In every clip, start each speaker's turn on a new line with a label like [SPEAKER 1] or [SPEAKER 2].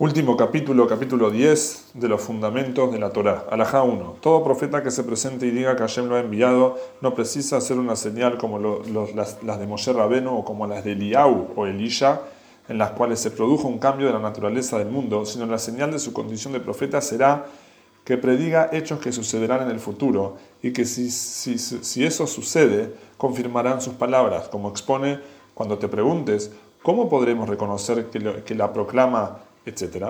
[SPEAKER 1] Último capítulo, capítulo 10 de los fundamentos de la Torá. Alajá 1. Todo profeta que se presente y diga que Hashem lo ha enviado no precisa hacer una señal como las, de Moshe Rabeno o como las de Eliau o Elisha, en las cuales se produjo un cambio de la naturaleza del mundo, sino la señal de su condición de profeta será que prediga hechos que sucederán en el futuro y que si, si, si eso sucede, confirmarán sus palabras, como expone cuando te preguntes, ¿cómo podremos reconocer que, que la proclama etc.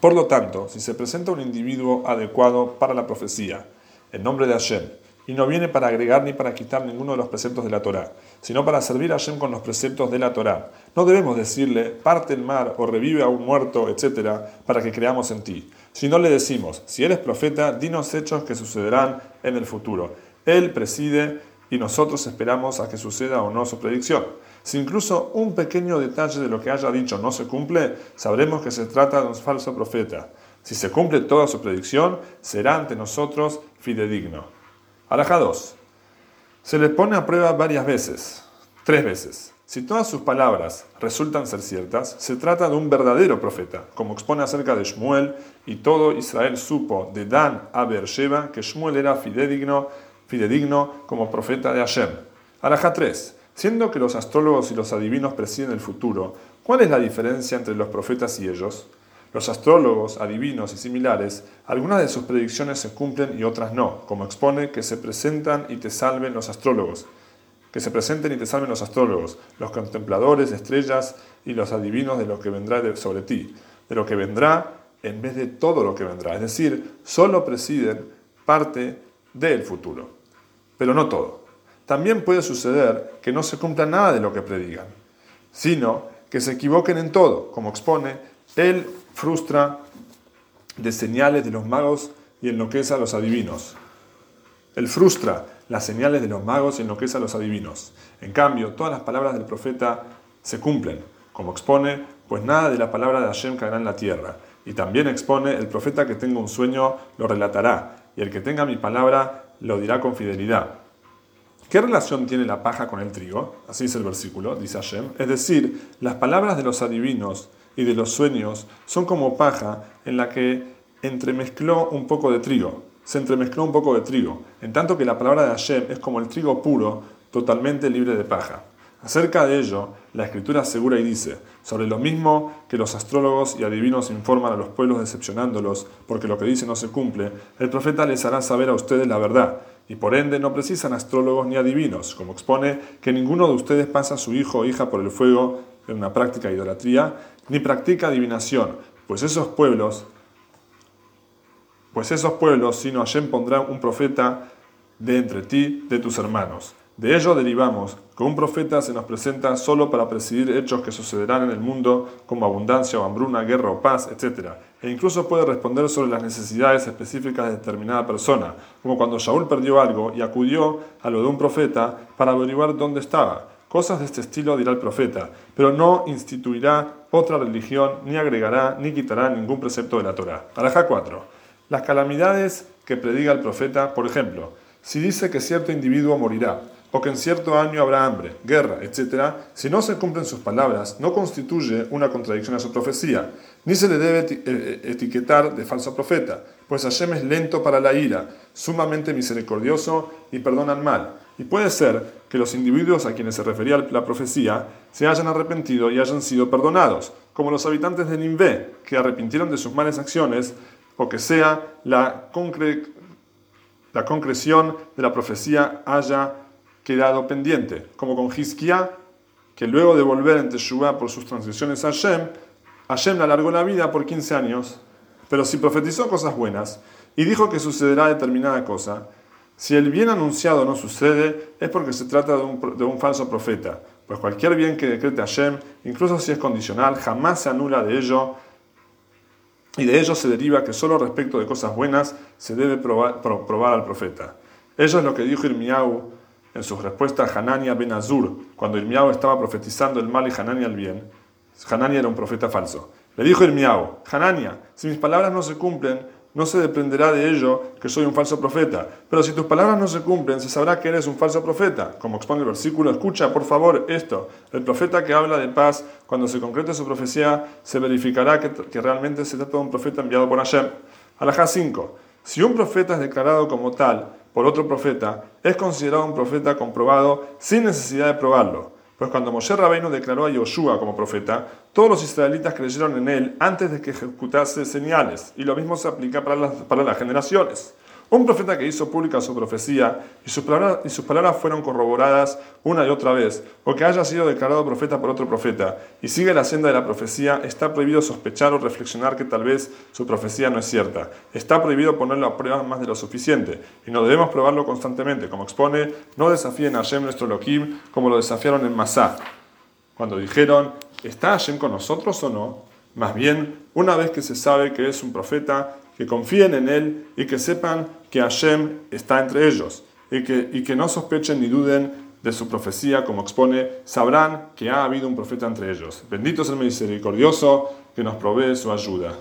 [SPEAKER 1] Por lo tanto, si se presenta un individuo adecuado para la profecía, en nombre de Hashem, y no viene para agregar ni para quitar ninguno de los preceptos de la Torá, sino para servir a Hashem con los preceptos de la Torá. No debemos decirle, parte el mar o revive a un muerto, etc., para que creamos en ti. Si no le decimos, si eres profeta, dinos hechos que sucederán en el futuro. Él preside y nosotros esperamos a que suceda o no su predicción. Si incluso un pequeño detalle de lo que haya dicho no se cumple, sabremos que se trata de un falso profeta. Si se cumple toda su predicción, será ante nosotros fidedigno. Alaja 2. Se le pone a prueba varias veces, tres veces. Si todas sus palabras resultan ser ciertas, se trata de un verdadero profeta, como expone acerca de Shmuel, y todo Israel supo de Dan a Beersheba que Shmuel era fidedigno, fidedigno como profeta de Hashem. Alaja 3. Siendo que los astrólogos y los adivinos presiden el futuro, ¿cuál es la diferencia entre los profetas y ellos? Los astrólogos, adivinos y similares, algunas de sus predicciones se cumplen y otras no, como expone que se presentan y te salven los astrólogos. Que se presenten y te salven los astrólogos, los contempladores estrellas y los adivinos de lo que vendrá sobre ti, de lo que vendrá en vez de todo lo que vendrá. Es decir, solo presiden parte del futuro, pero no todo. También puede suceder que no se cumpla nada de lo que predigan, sino que se equivoquen en todo, como expone, él frustra de señales de los magos y enloquece a los adivinos. Él frustra las señales de los magos y enloquece a los adivinos. En cambio, todas las palabras del profeta se cumplen, como expone, pues nada de la palabra de Hashem caerá en la tierra. Y también expone, el profeta que tenga un sueño lo relatará, y el que tenga mi palabra lo dirá con fidelidad. ¿Qué relación tiene la paja con el trigo? Así es el versículo, dice Hashem. Es decir, las palabras de los adivinos y de los sueños son como paja en la que entremezcló un poco de trigo. Se entremezcló un poco de trigo, en tanto que la palabra de Hashem es como el trigo puro, totalmente libre de paja. Acerca de ello, la escritura asegura y dice, sobre lo mismo que los astrólogos y adivinos informan a los pueblos decepcionándolos porque lo que dice no se cumple, el profeta les hará saber a ustedes la verdad y por ende no precisan astrólogos ni adivinos, como expone que ninguno de ustedes pasa a su hijo o hija por el fuego en una práctica de idolatría, ni practica adivinación, pues esos pueblos, pues esos pueblos, sino Hashem pondrá un profeta de entre ti, de tus hermanos. De ello derivamos que un profeta se nos presenta solo para presidir hechos que sucederán en el mundo, como abundancia o hambruna, guerra o paz, etc. E incluso puede responder sobre las necesidades específicas de determinada persona, como cuando Shaul perdió algo y acudió a lo de un profeta para averiguar dónde estaba. Cosas de este estilo dirá el profeta, pero no instituirá otra religión, ni agregará, ni quitará ningún precepto de la Torah. Alajá 4. Las calamidades que prediga el profeta, por ejemplo, si dice que cierto individuo morirá, o que en cierto año habrá hambre, guerra, etc., si no se cumplen sus palabras, no constituye una contradicción a su profecía, ni se le debe eh, etiquetar de falso profeta, pues Hashem es lento para la ira, sumamente misericordioso y perdona el mal. Y puede ser que los individuos a quienes se refería la profecía se hayan arrepentido y hayan sido perdonados, como los habitantes de Nimvé, que arrepintieron de sus malas acciones, o que sea la, la concreción de la profecía haya quedado pendiente, como con Hizkiah, que luego de volver en Teshuvah por sus transgresiones a Hashem, Hashem le alargó la vida por 15 años, pero si profetizó cosas buenas y dijo que sucederá determinada cosa, si el bien anunciado no sucede, es porque se trata de un, de un falso profeta, pues cualquier bien que decrete Hashem, incluso si es condicional, jamás se anula de ello, y de ello se deriva que solo respecto de cosas buenas se debe probar, al profeta. Ello es lo que dijo Irmiau en su respuesta a Hanania ben Azur, cuando Irmiao estaba profetizando el mal y Hanania el bien, Hanania era un profeta falso. Le dijo Irmiao, Hanania, si mis palabras no se cumplen, no se dependerá de ello que soy un falso profeta. Pero si tus palabras no se cumplen, se sabrá que eres un falso profeta. Como expone el versículo, escucha por favor esto. El profeta que habla de paz, cuando se concrete su profecía, se verificará que, que realmente se trata de un profeta enviado por Hashem. Alajá 5. Si un profeta es declarado como tal por otro profeta, es considerado un profeta comprobado sin necesidad de probarlo. Pues cuando Moshe Rabbeinu declaró a Yoshua como profeta, todos los israelitas creyeron en él antes de que ejecutase señales, y lo mismo se aplica para las, para las generaciones. Un profeta que hizo pública su profecía y sus, palabras, y sus palabras fueron corroboradas una y otra vez, o que haya sido declarado profeta por otro profeta, y sigue la senda de la profecía, está prohibido sospechar o reflexionar que tal vez su profecía no es cierta. Está prohibido ponerlo a prueba más de lo suficiente, y no debemos probarlo constantemente. Como expone, no desafíen a Hashem nuestro Elohim como lo desafiaron en Masá, cuando dijeron, ¿está Hashem con nosotros o no? Más bien, una vez que se sabe que es un profeta, que confíen en él y que sepan que Hashem está entre ellos y que, y que no sospechen ni duden de su profecía, como expone, sabrán que ha habido un profeta entre ellos. Bendito es el misericordioso que nos provee su ayuda.